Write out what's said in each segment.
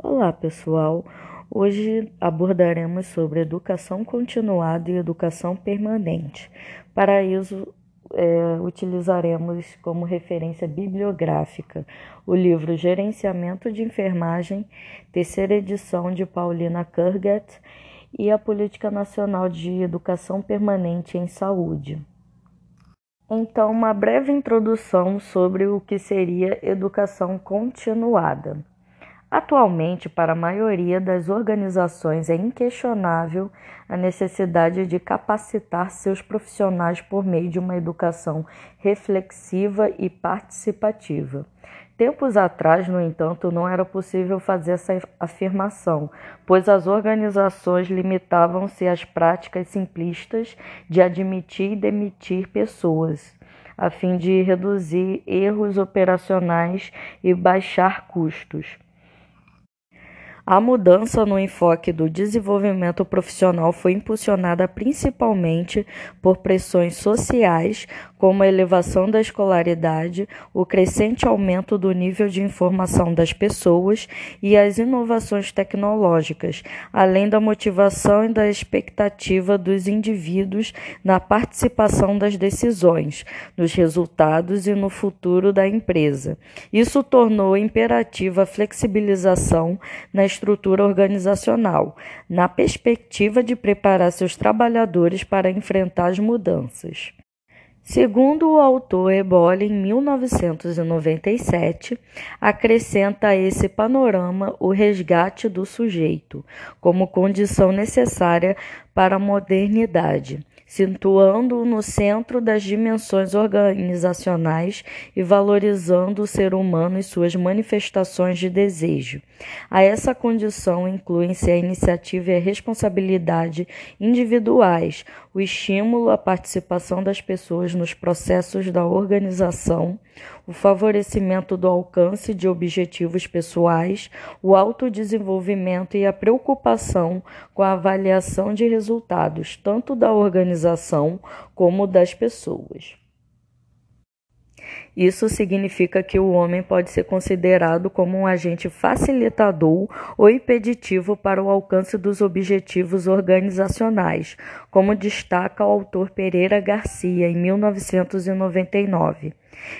Olá, pessoal. Hoje abordaremos sobre educação continuada e educação permanente. Para isso, é, utilizaremos como referência bibliográfica o livro Gerenciamento de Enfermagem, terceira edição de Paulina Kurgat, e a Política Nacional de Educação Permanente em Saúde. Então, uma breve introdução sobre o que seria educação continuada. Atualmente, para a maioria das organizações, é inquestionável a necessidade de capacitar seus profissionais por meio de uma educação reflexiva e participativa. Tempos atrás, no entanto, não era possível fazer essa afirmação, pois as organizações limitavam-se às práticas simplistas de admitir e demitir pessoas, a fim de reduzir erros operacionais e baixar custos. A mudança no enfoque do desenvolvimento profissional foi impulsionada principalmente por pressões sociais, como a elevação da escolaridade, o crescente aumento do nível de informação das pessoas e as inovações tecnológicas, além da motivação e da expectativa dos indivíduos na participação das decisões, nos resultados e no futuro da empresa. Isso tornou imperativa a flexibilização nas estrutura organizacional, na perspectiva de preparar seus trabalhadores para enfrentar as mudanças. Segundo o autor Ebole, em 1997, acrescenta a esse panorama o resgate do sujeito como condição necessária para a modernidade situando-o no centro das dimensões organizacionais e valorizando o ser humano e suas manifestações de desejo. A essa condição incluem-se a iniciativa e a responsabilidade individuais, o estímulo à participação das pessoas nos processos da organização, o favorecimento do alcance de objetivos pessoais, o autodesenvolvimento e a preocupação com a avaliação de resultados, tanto da organização como das pessoas. Isso significa que o homem pode ser considerado como um agente facilitador ou impeditivo para o alcance dos objetivos organizacionais, como destaca o autor Pereira Garcia em 1999.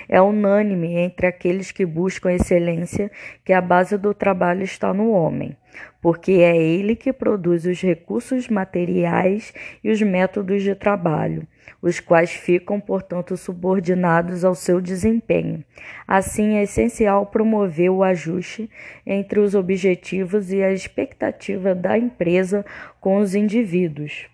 É unânime entre aqueles que buscam excelência que a base do trabalho está no homem, porque é ele que produz os recursos materiais e os métodos de trabalho, os quais ficam, portanto, subordinados ao seu desempenho. Assim, é essencial promover o ajuste entre os objetivos e a expectativa da empresa com os indivíduos.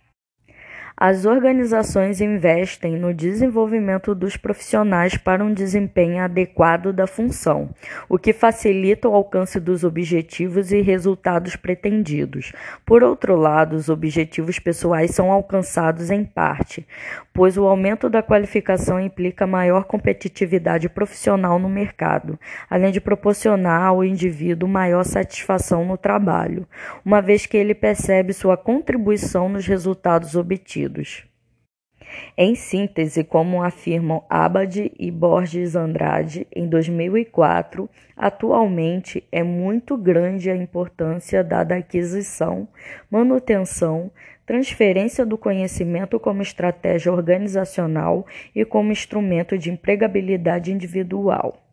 As organizações investem no desenvolvimento dos profissionais para um desempenho adequado da função, o que facilita o alcance dos objetivos e resultados pretendidos. Por outro lado, os objetivos pessoais são alcançados em parte, pois o aumento da qualificação implica maior competitividade profissional no mercado, além de proporcionar ao indivíduo maior satisfação no trabalho, uma vez que ele percebe sua contribuição nos resultados obtidos. Em síntese, como afirmam Abad e Borges Andrade em 2004, atualmente é muito grande a importância dada à aquisição, manutenção, transferência do conhecimento como estratégia organizacional e como instrumento de empregabilidade individual.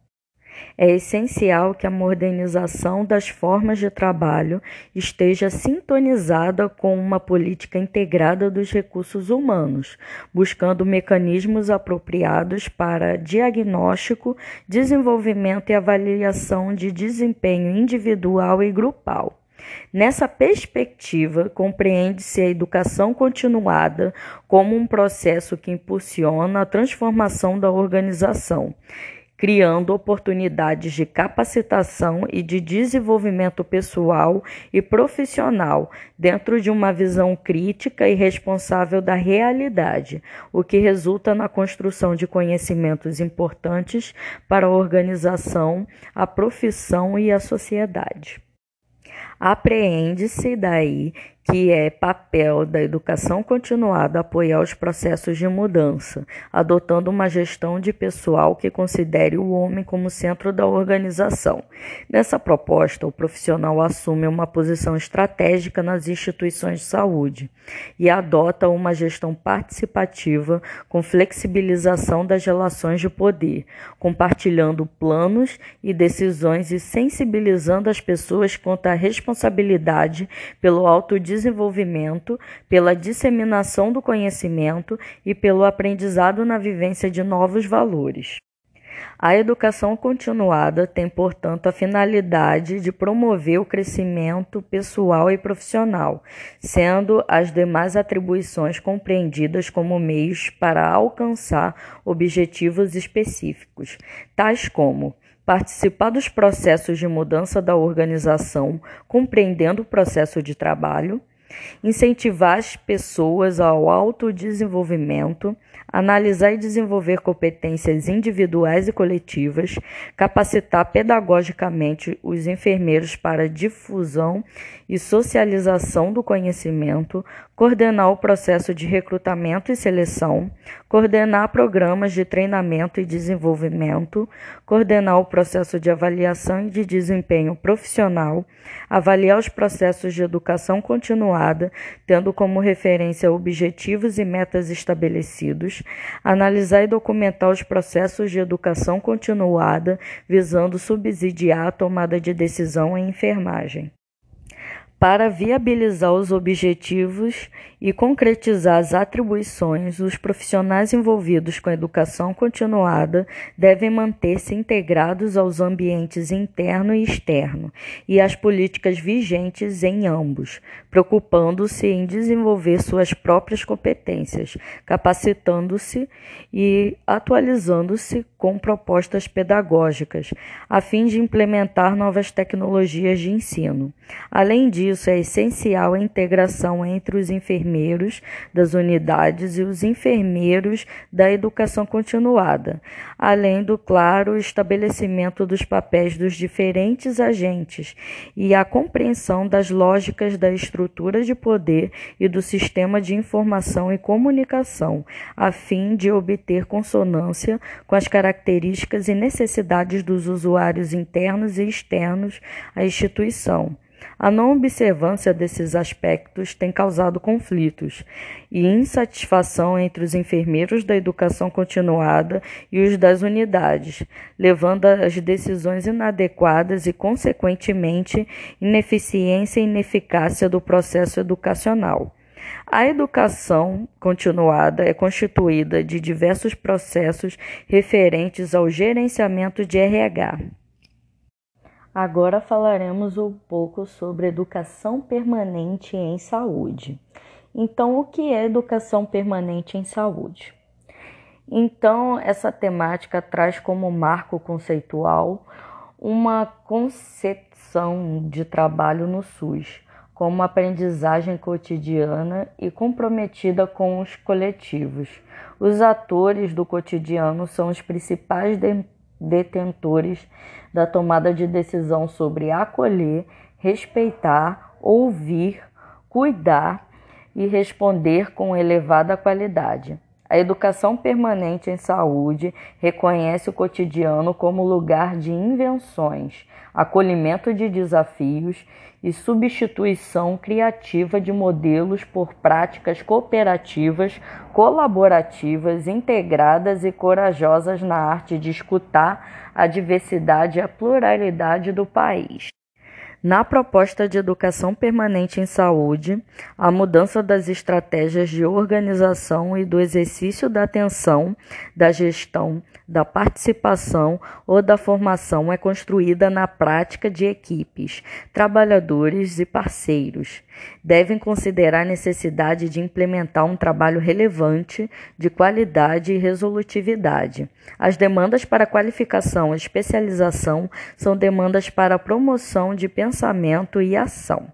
É essencial que a modernização das formas de trabalho esteja sintonizada com uma política integrada dos recursos humanos, buscando mecanismos apropriados para diagnóstico, desenvolvimento e avaliação de desempenho individual e grupal. Nessa perspectiva, compreende-se a educação continuada como um processo que impulsiona a transformação da organização criando oportunidades de capacitação e de desenvolvimento pessoal e profissional dentro de uma visão crítica e responsável da realidade, o que resulta na construção de conhecimentos importantes para a organização, a profissão e a sociedade. Apreende-se daí que é papel da educação continuada apoiar os processos de mudança, adotando uma gestão de pessoal que considere o homem como centro da organização. Nessa proposta, o profissional assume uma posição estratégica nas instituições de saúde e adota uma gestão participativa com flexibilização das relações de poder, compartilhando planos e decisões e sensibilizando as pessoas quanto à responsabilidade pelo autodesenvolvimento desenvolvimento, pela disseminação do conhecimento e pelo aprendizado na vivência de novos valores. A educação continuada tem, portanto, a finalidade de promover o crescimento pessoal e profissional, sendo as demais atribuições compreendidas como meios para alcançar objetivos específicos, tais como participar dos processos de mudança da organização, compreendendo o processo de trabalho, incentivar as pessoas ao autodesenvolvimento, analisar e desenvolver competências individuais e coletivas, capacitar pedagogicamente os enfermeiros para difusão e socialização do conhecimento, coordenar o processo de recrutamento e seleção, coordenar programas de treinamento e desenvolvimento, coordenar o processo de avaliação e de desempenho profissional, avaliar os processos de educação continuada, tendo como referência objetivos e metas estabelecidos, analisar e documentar os processos de educação continuada, visando subsidiar a tomada de decisão em enfermagem. Para viabilizar os objetivos e concretizar as atribuições, os profissionais envolvidos com a educação continuada devem manter-se integrados aos ambientes interno e externo e às políticas vigentes em ambos, preocupando-se em desenvolver suas próprias competências, capacitando-se e atualizando-se com propostas pedagógicas, a fim de implementar novas tecnologias de ensino. Além disso, é essencial a integração entre os enfermeiros das unidades e os enfermeiros da educação continuada, além do claro estabelecimento dos papéis dos diferentes agentes e a compreensão das lógicas da estrutura de poder e do sistema de informação e comunicação, a fim de obter consonância com as características e necessidades dos usuários internos e externos à instituição. A não observância desses aspectos tem causado conflitos e insatisfação entre os enfermeiros da educação continuada e os das unidades, levando às decisões inadequadas e, consequentemente, ineficiência e ineficácia do processo educacional. A educação continuada é constituída de diversos processos referentes ao gerenciamento de RH. Agora falaremos um pouco sobre educação permanente em saúde. Então, o que é educação permanente em saúde? Então, essa temática traz como marco conceitual uma concepção de trabalho no SUS, como aprendizagem cotidiana e comprometida com os coletivos. Os atores do cotidiano são os principais detentores da tomada de decisão sobre acolher, respeitar, ouvir, cuidar e responder com elevada qualidade. A educação permanente em saúde reconhece o cotidiano como lugar de invenções, acolhimento de desafios e substituição criativa de modelos por práticas cooperativas, colaborativas, integradas e corajosas na arte de escutar a diversidade e a pluralidade do país. Na proposta de educação permanente em saúde, a mudança das estratégias de organização e do exercício da atenção, da gestão, da participação ou da formação é construída na prática de equipes, trabalhadores e parceiros. Devem considerar a necessidade de implementar um trabalho relevante, de qualidade e resolutividade. As demandas para qualificação e especialização são demandas para a promoção de pensamento pensamento e ação.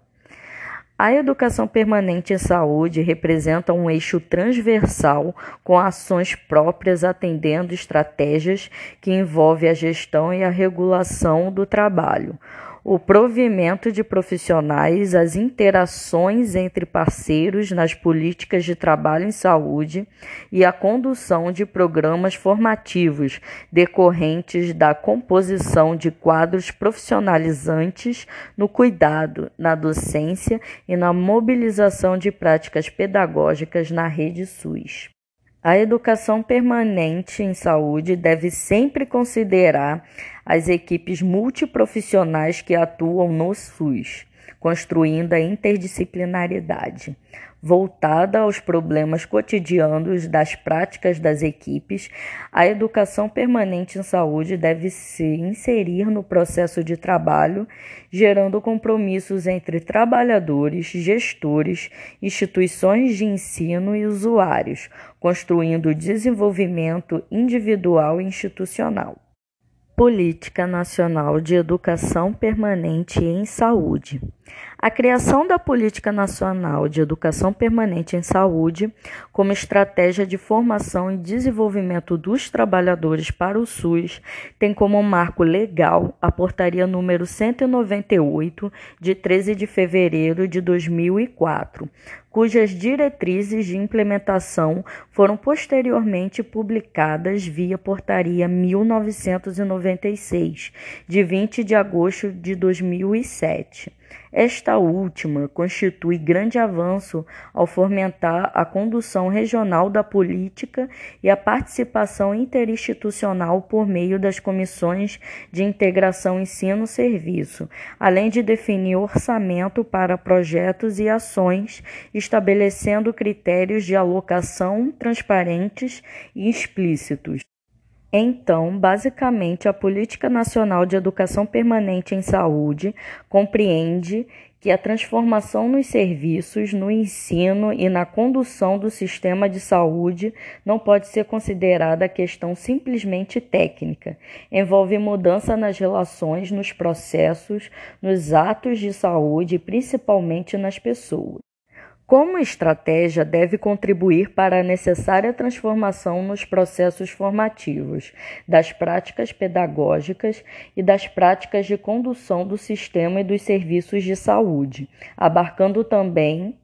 A educação permanente em saúde representa um eixo transversal com ações próprias atendendo estratégias que envolvem a gestão e a regulação do trabalho, o provimento de profissionais, as interações entre parceiros nas políticas de trabalho em saúde e a condução de programas formativos decorrentes da composição de quadros profissionalizantes no cuidado, na docência e na mobilização de práticas pedagógicas na rede SUS. A educação permanente em saúde deve sempre considerar as equipes multiprofissionais que atuam no SUS, construindo a interdisciplinaridade voltada aos problemas cotidianos das práticas das equipes, a educação permanente em saúde deve se inserir no processo de trabalho, gerando compromissos entre trabalhadores, gestores, instituições de ensino e usuários, construindo desenvolvimento individual e institucional. Política Nacional de Educação Permanente em Saúde. A criação da Política Nacional de Educação Permanente em Saúde, como estratégia de formação e desenvolvimento dos trabalhadores para o SUS, tem como marco legal a Portaria número 198, de 13 de fevereiro de 2004, cujas diretrizes de implementação foram posteriormente publicadas via Portaria 1996, de 20 de agosto de 2007. Esta última constitui grande avanço ao fomentar a condução regional da política e a participação interinstitucional por meio das comissões de integração ensino-serviço, além de definir orçamento para projetos e ações, estabelecendo critérios de alocação transparentes e explícitos. Então, basicamente, a Política Nacional de Educação Permanente em Saúde compreende que a transformação nos serviços, no ensino e na condução do sistema de saúde não pode ser considerada questão simplesmente técnica. Envolve mudança nas relações, nos processos, nos atos de saúde e principalmente nas pessoas. Como estratégia, deve contribuir para a necessária transformação nos processos formativos, das práticas pedagógicas e das práticas de condução do sistema e dos serviços de saúde, abarcando também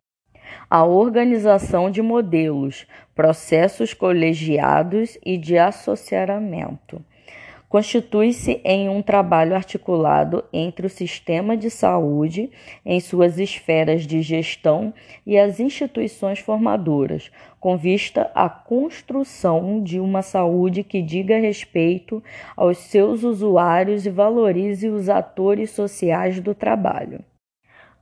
a organização de modelos, processos colegiados e de associamento constitui-se em um trabalho articulado entre o sistema de saúde, em suas esferas de gestão, e as instituições formadoras, com vista à construção de uma saúde que diga respeito aos seus usuários e valorize os atores sociais do trabalho.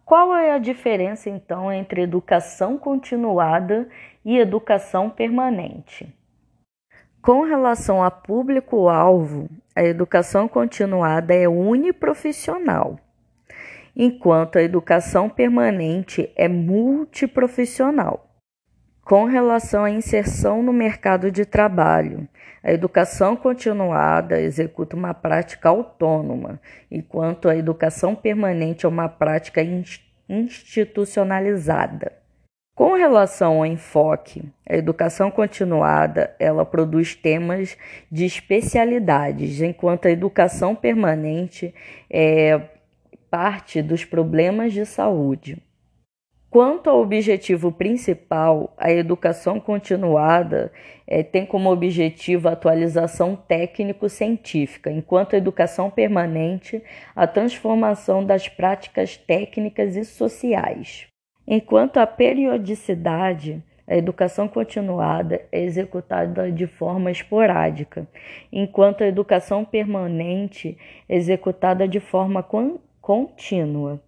Qual é a diferença, então, entre educação continuada e educação permanente? Com relação a público-alvo, a educação continuada é uniprofissional, enquanto a educação permanente é multiprofissional. Com relação à inserção no mercado de trabalho, a educação continuada executa uma prática autônoma, enquanto a educação permanente é uma prática institucionalizada. Com relação ao enfoque, a educação continuada, ela produz temas de especialidades, enquanto a educação permanente é parte dos problemas de saúde. Quanto ao objetivo principal, a educação continuada é, tem como objetivo a atualização técnico-científica, enquanto a educação permanente, a transformação das práticas técnicas e sociais. Enquanto a periodicidade, a educação continuada é executada de forma esporádica, enquanto a educação permanente é executada de forma contínua.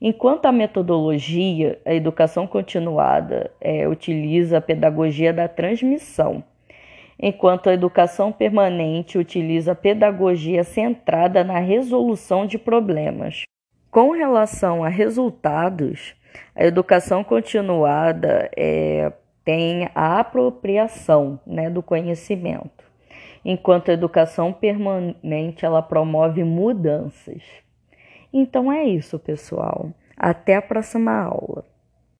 Enquanto a metodologia, a educação continuada, é, utiliza a pedagogia da transmissão, enquanto a educação permanente utiliza a pedagogia centrada na resolução de problemas. Com relação a resultados, a educação continuada é, tem a apropriação né, do conhecimento, enquanto a educação permanente ela promove mudanças. Então é isso, pessoal. Até a próxima aula.